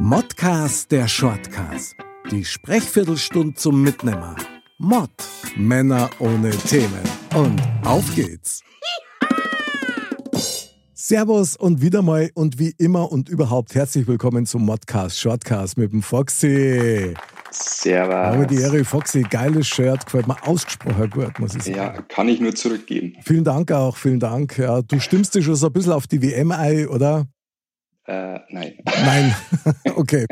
Modcast der Shortcast. Die Sprechviertelstunde zum Mitnehmer. Mod. Männer ohne Themen. Und auf geht's. Servus und wieder mal und wie immer und überhaupt herzlich willkommen zum Modcast Shortcast mit dem Foxy. Servus. Aber die Ehre, Foxy, geiles Shirt, gefällt mir ausgesprochen gut, muss ich sagen. Ja, kann ich nur zurückgeben. Vielen Dank auch, vielen Dank. Ja, du stimmst dich schon so ein bisschen auf die WM ein, oder? Äh, nein. Nein, okay.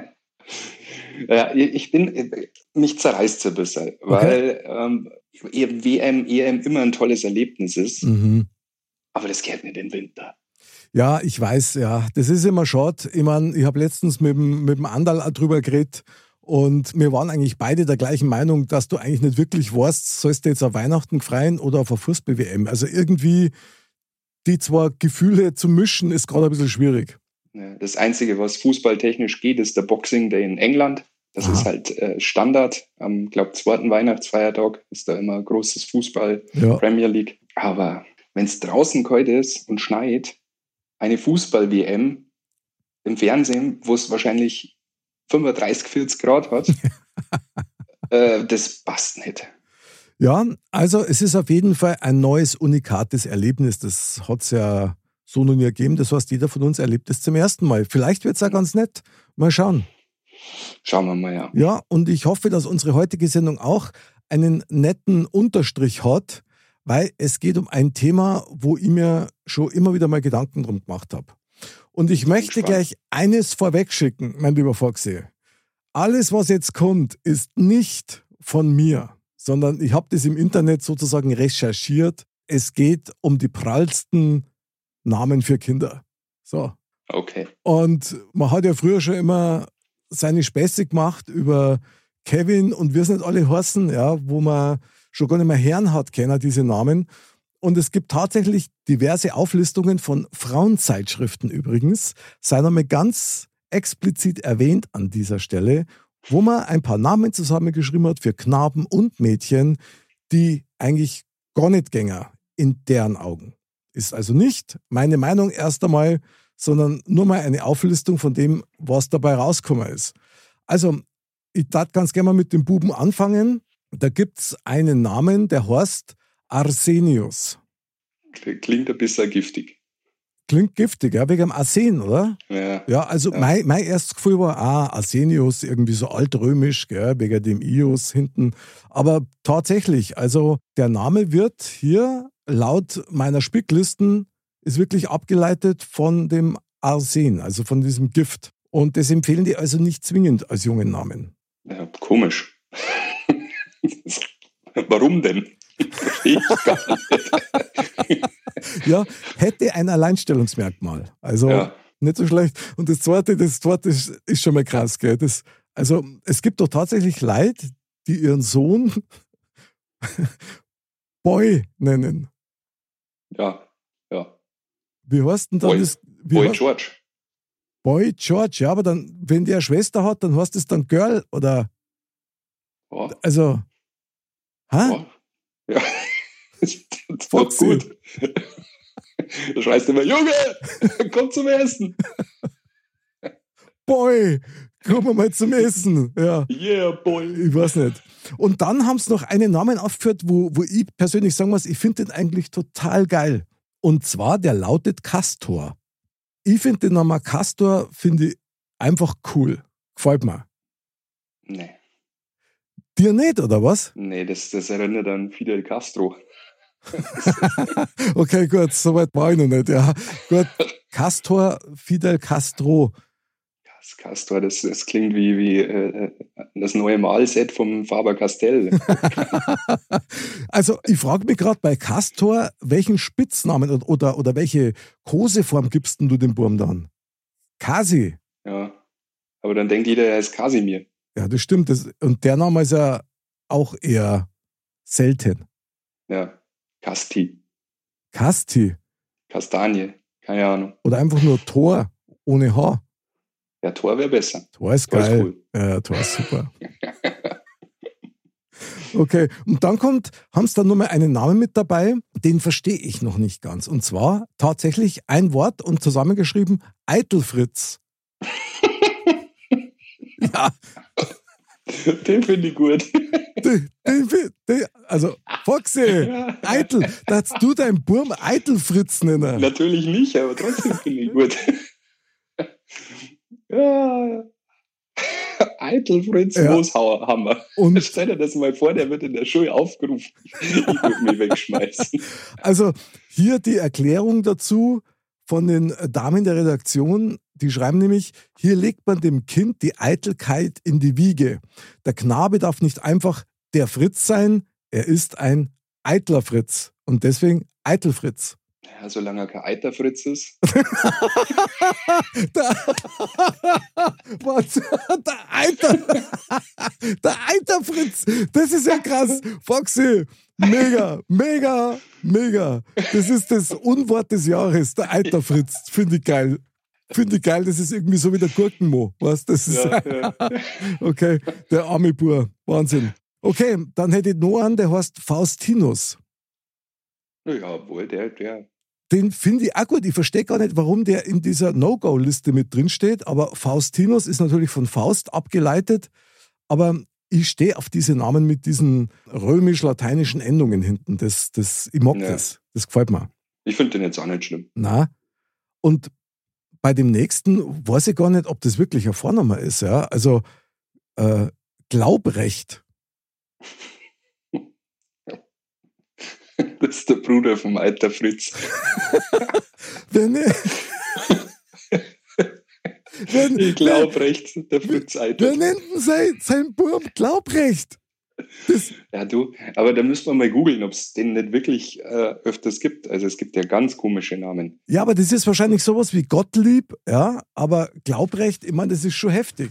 Ja, ich bin, mich zerreißt so ein bisschen, weil ähm, WM, EM immer ein tolles Erlebnis ist, Mhm. aber das geht nicht im Winter. Ja, ich weiß, ja. Das ist immer schade. Ich meine, ich habe letztens mit dem, mit dem Andal drüber geredet und wir waren eigentlich beide der gleichen Meinung, dass du eigentlich nicht wirklich weißt, sollst du jetzt auf Weihnachten freien oder auf eine Fußball-WM. Also irgendwie die zwei Gefühle zu mischen, ist gerade ein bisschen schwierig. Ja, Das Einzige, was fußballtechnisch geht, ist der Boxing Day in England. Das Aha. ist halt äh, Standard. Am, glaube zweiten Weihnachtsfeiertag ist da immer großes Fußball, Ja. Premier League. Aber wenn es draußen kalt ist und schneit, eine Fußball-WM im Fernsehen, wo es wahrscheinlich 35, 40 Grad hat, äh, das passt nicht. Ja, also es ist auf jeden Fall ein neues, unikates Erlebnis. Das hat es ja so noch nie gegeben. Das heißt, jeder von uns erlebt es zum ersten Mal. Vielleicht wird es ja ganz nett. Mal schauen. Schauen wir mal, ja. Ja, und ich hoffe, dass unsere heutige Sendung auch einen netten Unterstrich hat, weil es geht um ein Thema, wo ich mir schon immer wieder mal Gedanken drum gemacht habe. Und ich möchte gespannt. gleich eines vorwegschicken, mein lieber Foxy. Alles, was jetzt kommt, ist nicht von mir, sondern ich habe das im Internet sozusagen recherchiert. Es geht um die prallsten Namen für Kinder. So. Okay. Und man hat ja früher schon immer seine Späße gemacht über Kevin und wir sind alle heißen, ja, wo man schon gar nicht mehr Herren hat, kennen diese Namen. Und es gibt tatsächlich diverse Auflistungen von Frauenzeitschriften übrigens, sei nochmal ganz explizit erwähnt an dieser Stelle, wo man ein paar Namen zusammengeschrieben hat für Knaben und Mädchen, die eigentlich gar nicht gänger in deren Augen. Ist also nicht meine Meinung erst einmal, sondern nur mal eine Auflistung von dem, was dabei rausgekommen ist. Also, ich darf ganz gerne mal mit dem Buben anfangen. Da gibt es einen Namen, der heißt Arsenius. Klingt ein bisschen giftig. Klingt giftig, ja, wegen dem Arsen, oder? Ja. Ja, also Ja. Mein, mein erstes Gefühl war, ah, Arsenius, irgendwie so altrömisch, gell, wegen dem Ius hinten. Aber tatsächlich, also der Name wird hier laut meiner Spicklisten ist wirklich abgeleitet von dem Arsen, also von diesem Gift. Und das empfehlen die also nicht zwingend als jungen Namen. ja komisch. Warum denn? Verstehe ich gar nicht. Ja, hätte ein Alleinstellungsmerkmal. Also Ja. nicht so schlecht. Und das zweite, das zweite ist, ist schon mal krass, gell? Das, also es gibt doch tatsächlich Leute, die ihren Sohn Boy nennen. Ja, ja. Wie heißt denn dann Boy- das? Boy heißt- George. Boy George, ja, aber dann, wenn der eine Schwester hat, dann heißt es dann Girl oder Ja, also. Hä? ja. ja. Das ist gut. Da schreist du immer, Junge, komm zum Essen. Boy, kommen wir mal zum Essen. Ja. Yeah, boy. Ich weiß nicht. Und dann haben sie noch einen Namen aufgeführt, wo, wo ich persönlich sagen muss, ich finde den eigentlich total geil. Und zwar, der lautet Castor. Ich finde den Namen Castor, finde ich einfach cool. Gefällt mir. Nee, Dir nicht, oder was? nee das, das erinnert an Fidel Castro. Okay, gut, soweit war ich noch nicht. Ja, gut. Castor Fidel Castro. Das Castor, das, das klingt wie, wie äh, das neue Malset vom Faber Castell. Also, ich frage mich gerade bei Castor, welchen Spitznamen oder, oder, oder welche Koseform gibst denn du dem Burm dann? Kasi. ja. Aber dann denkt jeder, er ist Kasimir. Ja, das stimmt. Das, und der Name ist ja auch eher selten. Ja. Casti. Kasti. Kastanie. Keine Ahnung. Oder einfach nur Tor ohne H. Ja, Tor wäre besser. Tor ist Tor ist geil. cool. Ja, Tor ist super. Okay, und dann kommt, haben sie dann nochmal einen Namen mit dabei, den verstehe ich noch nicht ganz. Und zwar tatsächlich ein Wort und zusammengeschrieben Eitelfritz. Ja, Den finde ich gut. den, den, den, also, Foxy, Eitel, da hast du deinen Burm Eitelfritz nennen. Natürlich nicht, aber trotzdem finde ich gut. ja. Eitelfritz Ja. Mooshammer. Und Stell dir das mal vor, der wird in der Schule aufgerufen. Ich würde mich wegschmeißen. also hier die Erklärung dazu von den Damen der Redaktion. Die schreiben nämlich, hier legt man dem Kind die Eitelkeit in die Wiege. Der Knabe darf nicht einfach der Fritz sein, er ist ein eitler Fritz. Und deswegen Eitelfritz. Ja, solange er kein Eiterfritz ist. Der, was? Der Eiter. Der Eiterfritz. Das ist ja krass. Foxy. Mega, mega, mega. Das ist das Unwort des Jahres. Der Eiterfritz. Finde ich geil. Finde ich geil. Das ist irgendwie so wie der Gurkenmo. Was? Das ist, Ja, ja. okay. Der arme Bur. Wahnsinn. Okay, dann hätte ich noch einen, der heißt Faustinus. ja, wohl, der, der. Den finde ich auch gut. Ich verstehe gar nicht, warum der in dieser No-Go-Liste mit drin steht. Aber Faustinus ist natürlich von Faust abgeleitet. Aber ich stehe auf diese Namen mit diesen römisch-lateinischen Endungen hinten. Das, das, ich mag Ja. das. Das gefällt mir. Ich finde den jetzt auch nicht schlimm. Na? Und bei dem nächsten weiß ich gar nicht, ob das wirklich ein Vorname ist. Ja? Also äh, Glaubrecht. Das ist der Bruder vom Eiter Fritz. Wer, ne wer, Ich glaube recht, der Fritz Eiter. wer nennt denn sein, sein Burm Glaubrecht? Das, Ja, du, aber da müssen wir mal googeln, ob es den nicht wirklich äh, öfters gibt. Also es gibt ja ganz komische Namen. Ja, aber das ist wahrscheinlich sowas wie Gottlieb, ja, aber Glaubrecht, ich meine, das ist schon heftig.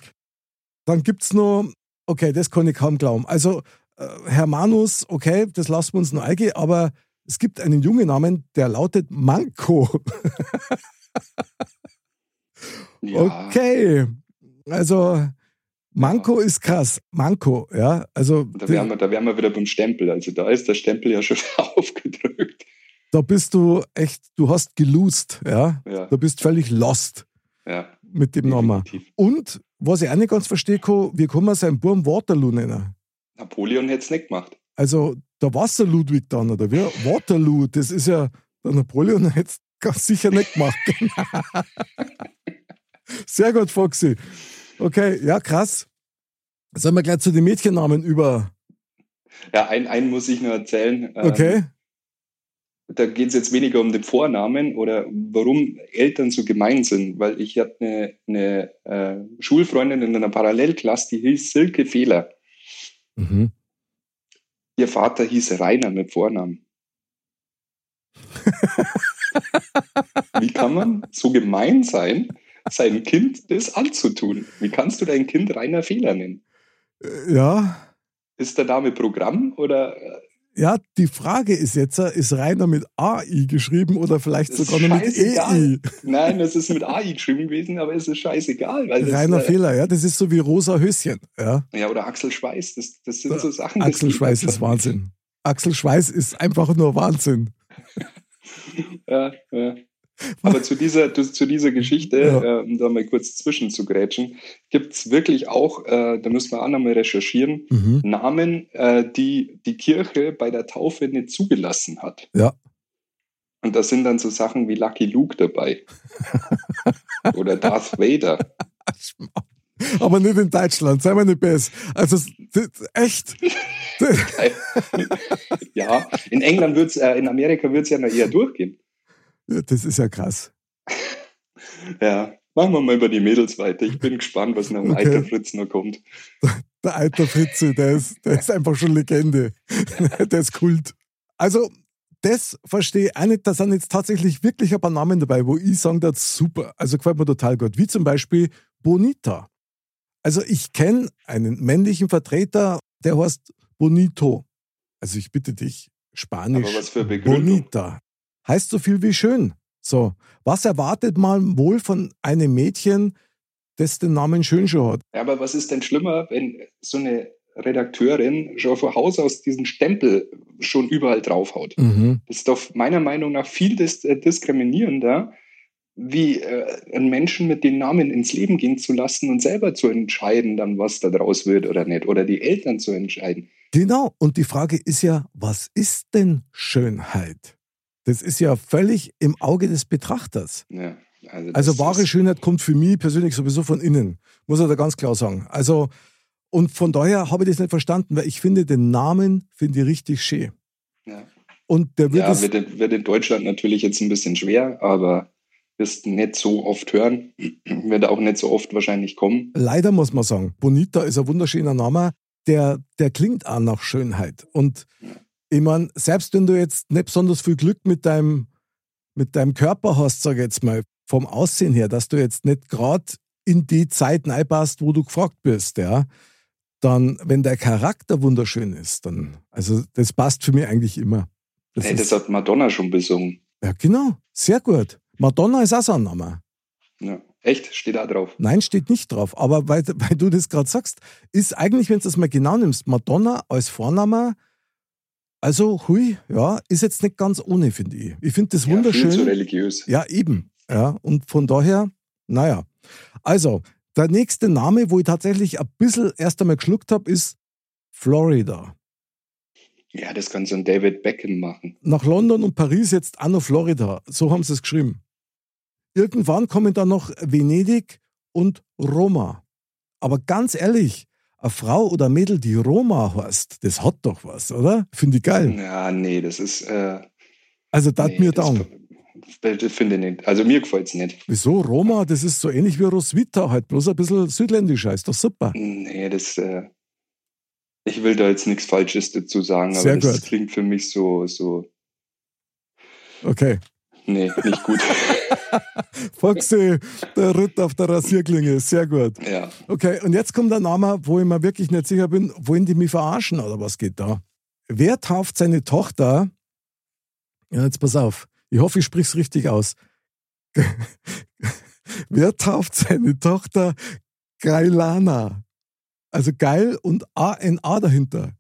Dann gibt's noch, okay, das kann ich kaum glauben. Also, äh, Hermanus, okay, das lassen wir uns noch eingehen, aber es gibt einen jungen Namen, der lautet Manko. Ja, Okay, also Manko ist krass. Manko, ja, also da wären, wir, da wären wir wieder beim Stempel. Also da ist der Stempel ja schon aufgedrückt. da bist du echt, du hast geloost, ja, Ja, du bist völlig lost ja. mit dem Namen. Und, was ich auch nicht ganz verstehe, kann man seinen Burm Waterloo nennen? Napoleon hätte es nicht gemacht. Also der Wasserludwig dann, oder wie? Waterloo, das ist ja, der Napoleon hätte es ganz sicher nicht gemacht. Sehr gut, Foxy. Okay, ja, krass. Sollen wir gleich zu den Mädchennamen über. Ja, ein, einen muss ich nur erzählen. Ähm, Okay. Da geht es jetzt weniger um den Vornamen oder warum Eltern so gemein sind, weil ich hatte eine, eine äh, Schulfreundin in einer Parallelklasse, die hieß Silke Fehler. Mhm. Ihr Vater hieß Rainer mit Vornamen. Wie kann man so gemein sein, seinem Kind das anzutun? Wie kannst du dein Kind Rainer Fehler nennen? Äh, Ja. Ist der Name Programm oder äh, Ja, die Frage ist jetzt, ist Rainer mit AI geschrieben oder vielleicht ist sogar nur mit scheißegal. EI? nein, das ist mit AI geschrieben gewesen, aber es ist scheißegal. Rainer äh, Fehler, ja, das ist so wie Rosa Höschen. Ja. Ja, oder Axel Schweiß, das, das sind so Sachen. Axel Schweiß ist Wahnsinn. Axel Schweiß ist einfach nur Wahnsinn. Ja, ja. Aber zu dieser, zu, dieser Geschichte, Ja. äh, um da mal kurz zwischen zu grätschen, gibt es wirklich auch, äh, da müssen wir auch nochmal recherchieren, Mhm. Namen, äh, die die Kirche bei der Taufe nicht zugelassen hat. Ja. Und da sind dann so Sachen wie Lucky Luke dabei. Oder Darth Vader. Aber nicht in Deutschland, sei mal nicht besser. Also echt. Ja, in England wird's, äh, in Amerika wird es ja noch eher durchgehen. Das ist ja krass. Ja, machen wir mal über die Mädels weiter. Ich bin gespannt, was nach dem Okay. Alter Fritz noch kommt. Der alte Fritze, der ist, der ist einfach schon Legende. Der ist Kult. Also, das verstehe ich auch nicht. Da sind jetzt tatsächlich wirklich ein paar Namen dabei, wo ich sagen das super. Also gefällt mir total gut. Wie zum Beispiel Bonita. Also ich kenne einen männlichen Vertreter, der heißt Bonito. Also ich bitte dich, Spanisch. Aber was für Begründung. Bonita. Heißt so viel wie schön. So, was erwartet man wohl von einem Mädchen, das den Namen schön schon hat? Ja, aber was ist denn schlimmer, wenn so eine Redakteurin schon von Haus aus diesen Stempel schon überall draufhaut? Mhm. Das ist doch meiner Meinung nach viel dis äh, diskriminierender, wie äh, einen Menschen mit den Namen ins Leben gehen zu lassen und selber zu entscheiden, dann was da draus wird oder nicht. Oder die Eltern zu entscheiden. Genau. Und die Frage ist ja, was ist denn Schönheit? Das ist ja völlig im Auge des Betrachters. Ja, also, also wahre Schönheit kommt für mich persönlich sowieso von innen. Muss er da ganz klar sagen. Also, und von daher habe ich das nicht verstanden, weil ich finde den Namen, finde ich richtig schön. Ja. Und der wird ja, wird, wird in Deutschland natürlich jetzt ein bisschen schwer, aber wirst nicht so oft hören, wird auch nicht so oft wahrscheinlich kommen. Leider muss man sagen, Bonita ist ein wunderschöner Name, der, der klingt auch nach Schönheit. Und ich meine, selbst wenn du jetzt nicht besonders viel Glück mit deinem, mit deinem Körper hast, sage ich jetzt mal, vom Aussehen her, dass du jetzt nicht gerade in die Zeit reinpasst, wo du gefragt bist, ja, dann, wenn der Charakter wunderschön ist, dann, also das passt für mich eigentlich immer. Das, hey, das hat Madonna schon besungen. Ja, genau, sehr gut. Madonna ist auch so ein Name. Ja. Echt? Steht da drauf? Nein, steht nicht drauf. Aber weil, weil du das gerade sagst, ist eigentlich, wenn du das mal genau nimmst, Madonna als Vorname, also hui, ja, ist jetzt nicht ganz ohne, finde ich. Ich finde das wunderschön. Ja, viel zu religiös. Ja, eben. Ja, und von daher, naja. Also, der nächste Name, wo ich tatsächlich ein bisschen erst einmal geschluckt habe, ist Florida. Ja, das kann so ein David Beckham machen. Nach London und Paris jetzt auch noch Florida. So haben sie es geschrieben. Irgendwann kommen dann noch Venedig und Roma. Aber ganz ehrlich, eine Frau oder ein Mädel, die Roma heißt, das hat doch was, oder? Finde ich geil. Ja, nee, das ist. Äh, also, das nee, mir down. Finde ich nicht. Also, mir gefällt es nicht. Wieso? Roma, das ist so ähnlich wie Roswitha, halt bloß ein bisschen südländischer. Ist doch super. Nee, das. Äh, ich will da jetzt nichts Falsches dazu sagen, Sehr aber das gut. klingt für mich so. so okay. Nee, nicht gut. Foxy, der Ritt auf der Rasierklinge, sehr gut. Ja. Okay, und jetzt kommt der Name, wo ich mir wirklich nicht sicher bin, wollen die mich verarschen oder was geht da? Wer tauft seine Tochter? Ja, jetzt pass auf. Ich hoffe, ich spreche es richtig aus. Wer tauft seine Tochter Geilana? Also geil und A-N-A dahinter.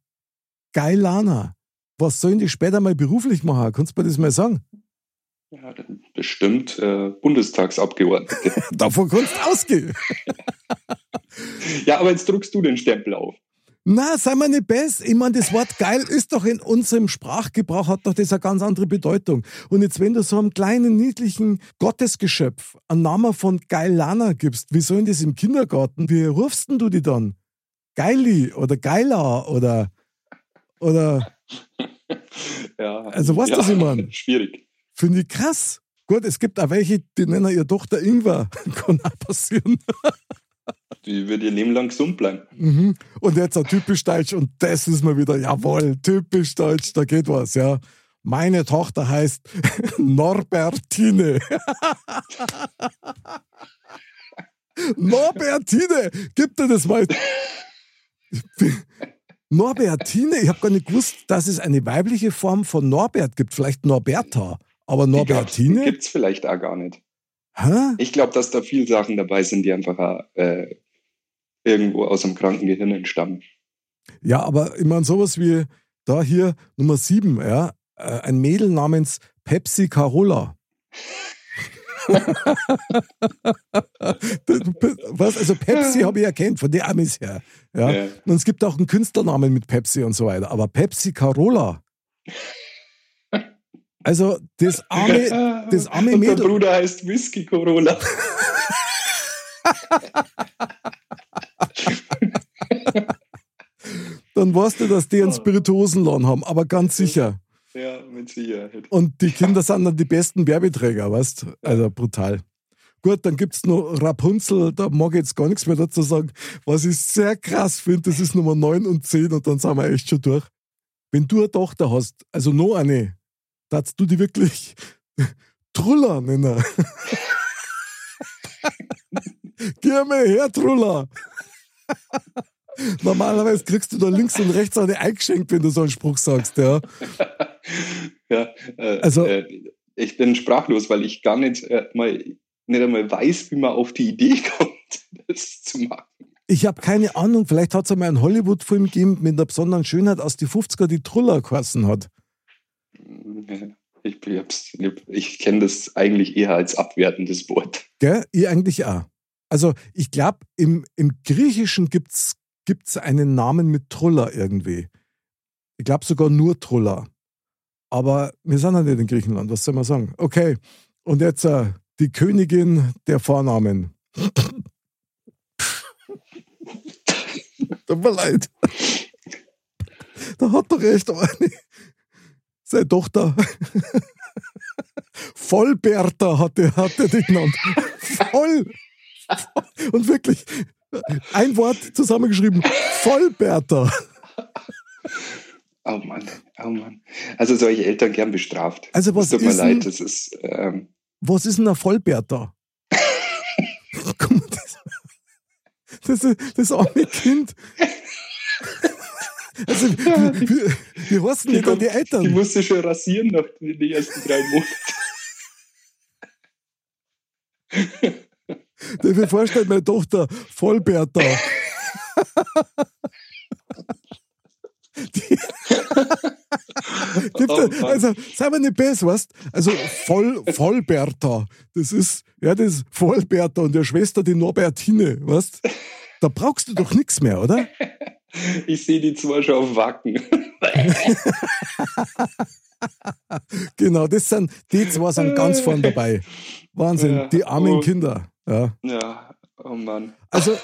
Geilana. Was sollen die später mal beruflich machen? Kannst du mir das mal sagen? Ja, bestimmt äh, Bundestagsabgeordnete. Davon kannst du ausgehen. ja, aber jetzt druckst du den Stempel auf. Na, sei mal nicht besser. Ich meine, das Wort geil ist doch in unserem Sprachgebrauch, hat doch das eine ganz andere Bedeutung. Und jetzt, wenn du so einem kleinen, niedlichen Gottesgeschöpf einen Namen von Geilana gibst, wie soll denn das im Kindergarten? Wie rufst denn du die dann? Geili oder Geiler oder, oder, ja. Also, was ja, das ich meine? Schwierig. Finde ich krass. Gut, es gibt auch welche, die nennen ihre Tochter Ingwer. Kann auch passieren. Die wird ihr Leben lang gesund bleiben. Mhm. Und jetzt ein typisch Deutsch und das ist mal wieder, jawohl, typisch Deutsch, da geht was, ja. Meine Tochter heißt Norbertine. Norbertine, gib dir das mal. Norbertine, ich habe gar nicht gewusst, dass es eine weibliche Form von Norbert gibt. Vielleicht Norberta. Aber Norbertine? Gibt es vielleicht auch gar nicht. Hä? Ich glaube, dass da viele Sachen dabei sind, die einfach äh, irgendwo aus dem kranken Gehirn entstammen. Ja, aber ich meine, sowas wie da hier Nummer 7, ja, äh, ein Mädel namens Pepsi Carola. Was? Also Pepsi habe ich erkannt, von der Amis her. Ja? ja? Und es gibt auch einen Künstlernamen mit Pepsi und so weiter. Aber Pepsi Carola. Also das arme, das arme Und Mädel. Der Bruder heißt Whisky Corolla. Dann weißt du, dass die einen Spirituosenladen haben, aber ganz sicher. Ja, mit Sicherheit. Und die Kinder sind dann die besten Werbeträger, weißt du? Also brutal. Gut, dann gibt es noch Rapunzel, da mag ich jetzt gar nichts mehr dazu sagen. Was ich sehr krass finde, das ist Nummer 9 und 10 und dann sind wir echt schon durch. Wenn du eine Tochter hast, also noch eine, darfst du die wirklich Truller nennen. Geh mal her, Truller. Normalerweise kriegst du da links und rechts eine eingeschenkt, wenn du so einen Spruch sagst, ja. ja, äh, also, äh, ich bin sprachlos, weil ich gar nicht äh, mal nicht einmal weiß, wie man auf die Idee kommt, das zu machen. Ich habe keine Ahnung, vielleicht hat es einmal einen Hollywood-Film gegeben mit einer besonderen Schönheit aus die 50er, die Truller geheißen hat. ich, ich kenne das eigentlich eher als abwertendes Wort. Gell? Ich eigentlich auch. Also ich glaube, im, im Griechischen gibt es einen Namen mit Trulla irgendwie. Ich glaube sogar nur Trulla. Aber wir sind ja nicht in Griechenland, was soll man sagen? Okay, und jetzt äh, die Königin der Vornamen. Tut mir leid. Da hat doch echt eine, seine Tochter. Vollberta hat er, hat er die genannt. Voll. Und wirklich, ein Wort zusammengeschrieben. Vollberta. Oh Mann, oh Mann. Also solche Eltern gern bestraft. Also was tut mir ist leid, das ist. Ähm, was ist denn ein Vollberta? Das, das, das arme Kind. Also, wie, wie, wie heißen die dann die Eltern? Die musste schon rasieren nach den ersten drei Monaten. Ich mir vorstellen, meine Tochter Vollberta. Die, die, Oh also, sei mal nicht besser, weißt Also, voll, Vollberta. Das ist, ja, das ist Vollberta und der Schwester die Norbertine, weißt Da brauchst du doch nichts mehr, oder? Ich sehe die zwar schon auf Wacken. Genau, das sind, die zwei sind ganz vorn dabei. Wahnsinn, Ja, die armen oh. Kinder. Ja. Ja, oh Mann. Also,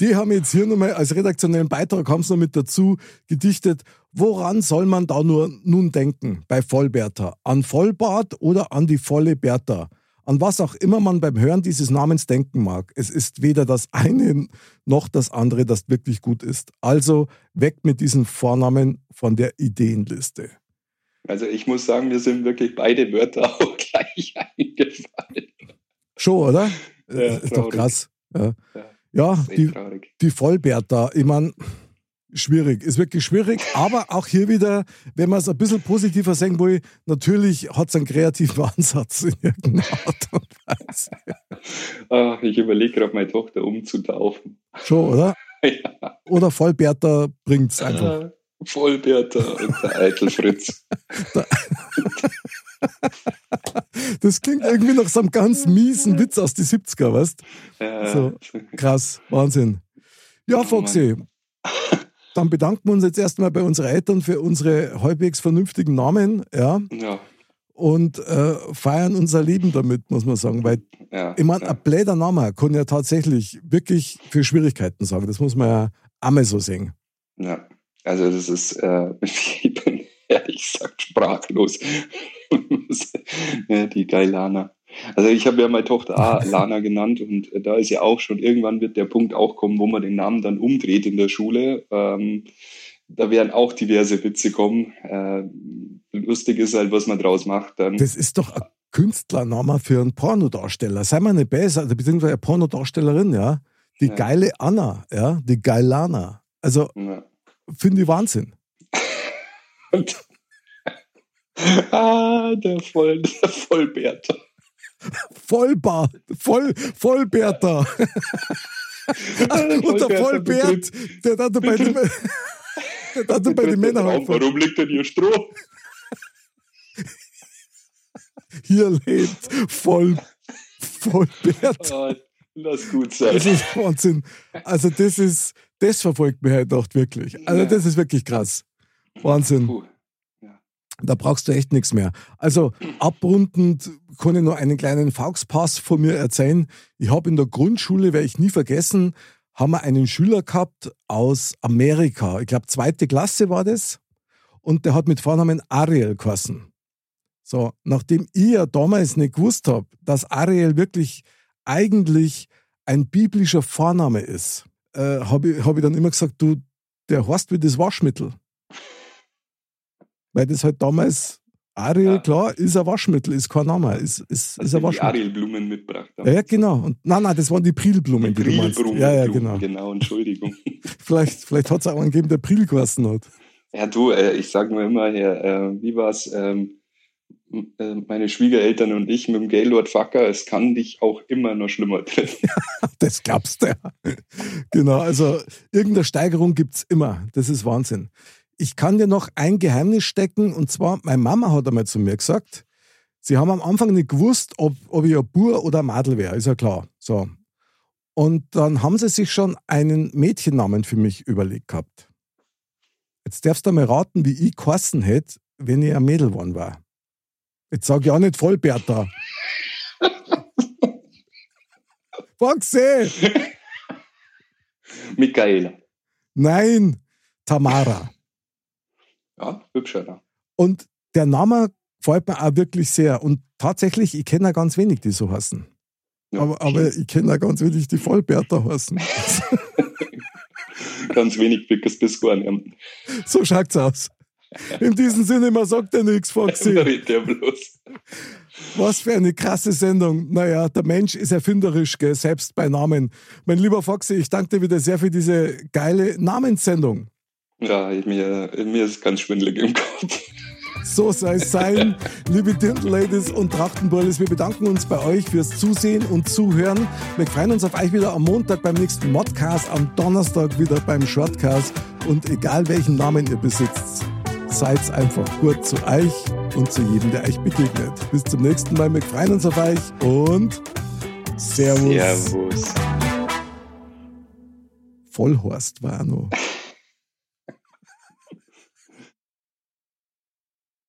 die haben jetzt hier nochmal als redaktionellen Beitrag haben sie noch mit dazu gedichtet, woran soll man da nur nun denken bei Vollberta? An Vollbart oder an die volle Bertha? An was auch immer man beim Hören dieses Namens denken mag. Es ist weder das eine noch das andere, das wirklich gut ist. Also weg mit diesen Vornamen von der Ideenliste. Also ich muss sagen, mir sind wirklich beide Wörter auch gleich eingefallen. Schon, oder? Ja, ist doch krass. Ja, Ja. die, die Vollberta, ich meine, schwierig, ist wirklich schwierig, aber auch hier wieder, wenn man es ein bisschen positiver sehen will, natürlich hat es einen kreativen Ansatz in irgendeiner Art und Weise. Ah, ich überlege gerade, meine Tochter umzutaufen. Schon, oder? Ja. Oder Vollberta bringt es einfach. Ah, Vollberter und der Eitel Fritz. Das klingt irgendwie nach so einem ganz miesen Witz aus den 70er, weißt Ja, So. Krass, Wahnsinn. Ja, Oh, Foxy, dann bedanken wir uns jetzt erstmal bei unseren Eltern für unsere halbwegs vernünftigen Namen, ja. ja, und äh, feiern unser Leben damit, muss man sagen. Weil, ja, ich meine, ja. ein bläder Name kann ja tatsächlich wirklich für Schwierigkeiten sagen. Das muss man ja einmal so sehen. Ja, also das ist, äh, ich bin ehrlich gesagt sprachlos. die geile Lana. Also ich habe ja meine Tochter auch Lana genannt und äh, da ist ja auch schon, irgendwann wird der Punkt auch kommen, wo man den Namen dann umdreht in der Schule. Ähm, da werden auch diverse Witze kommen. Äh, lustig ist halt, was man draus macht dann. Das ist doch ein Künstlername für einen Pornodarsteller. Sei mal nicht besser, also beziehungsweise eine Pornodarstellerin, ja. Die Ja. geile Anna, ja, die Geilana. Also Ja. finde ich Wahnsinn. Ah, der, Voll, der Vollbärter. Vollbar, voll, Vollbärter. Und der Vollbärt, der dann bei den, der dann bei den Männern hat. Warum liegt denn hier Stroh? Hier lebt voll, Vollbärt. Ah, lass gut sein. Das ist Wahnsinn. Also das ist, das verfolgt mich heute Nacht wirklich. Also das ist wirklich krass. Wahnsinn. Puh. Da brauchst du echt nichts mehr. Also abrundend kann ich noch einen kleinen Fauxpass von mir erzählen. Ich habe in der Grundschule, werde ich nie vergessen, haben wir einen Schüler gehabt aus Amerika. Ich glaube, zweite Klasse war das. Und der hat mit Vornamen Ariel geheißen. So, nachdem ich ja damals nicht gewusst habe, dass Ariel wirklich eigentlich ein biblischer Vorname ist, äh, habe ich, hab ich dann immer gesagt, du, der heißt wie das Waschmittel. Weil das halt damals, Ariel, Ja. klar, ist ein Waschmittel, ist kein Name, ist, ist, ist Also ein die Waschmittel. Arielblumen mitgebracht haben. Ja, ja, genau. Und, nein, nein, das waren die Prilblumen, die, du meinst. Prilblumen, Ja, ja, genau. Genau, Entschuldigung. Vielleicht, vielleicht hat es auch einen gegeben, der Pril geheißen hat. Ja, du, äh, ich sag mir immer hier, äh, wie war's? Ähm, m- äh, meine Schwiegereltern und ich mit dem Gaylord Facker, es kann dich auch immer noch schlimmer treffen. Das glaubst du ja. Genau, also irgendeine Steigerung gibt es immer. Das ist Wahnsinn. Ich kann dir noch ein Geheimnis stecken und zwar, meine Mama hat einmal zu mir gesagt, Sie haben am Anfang nicht gewusst, ob, ob ich ein Bur oder ein Madel wäre, ist ja klar. So. Und dann haben sie sich schon einen Mädchennamen für mich überlegt gehabt. Jetzt darfst du mal raten, wie ich geheißen hätte, wenn ich ein Mädel geworden war. Jetzt sage ich auch nicht Vollberta. Foxy! Michaela. Nein, Tamara. Ja, hübscher. Und der Name gefällt mir auch wirklich sehr. Und tatsächlich, ich kenne ja ganz wenig, die so heißen. Ja, aber, aber, ich kenne ja ganz wenig, die Vollberta heißen. ganz wenig bis bis gar nicht. So schaut's aus. In diesem Sinne, man sagt ja nichts, Foxy. der bloß. Was für eine krasse Sendung. Naja, der Mensch ist erfinderisch, gell, selbst bei Namen. Mein lieber Foxy, ich danke dir wieder sehr für diese geile Namenssendung. Ja, mir, mir ist ganz schwindelig im Kopf. So soll es sein, liebe Dirndl-Ladies und Trachtenbullis. Wir bedanken uns bei euch fürs Zusehen und Zuhören. Wir freuen uns auf euch wieder am Montag beim nächsten Modcast, am Donnerstag wieder beim Shortcast. Und egal welchen Namen ihr besitzt, seid einfach gut zu euch und zu jedem, der euch begegnet. Bis zum nächsten Mal. Wir freuen uns auf euch und Servus. Servus. Vollhorst war noch.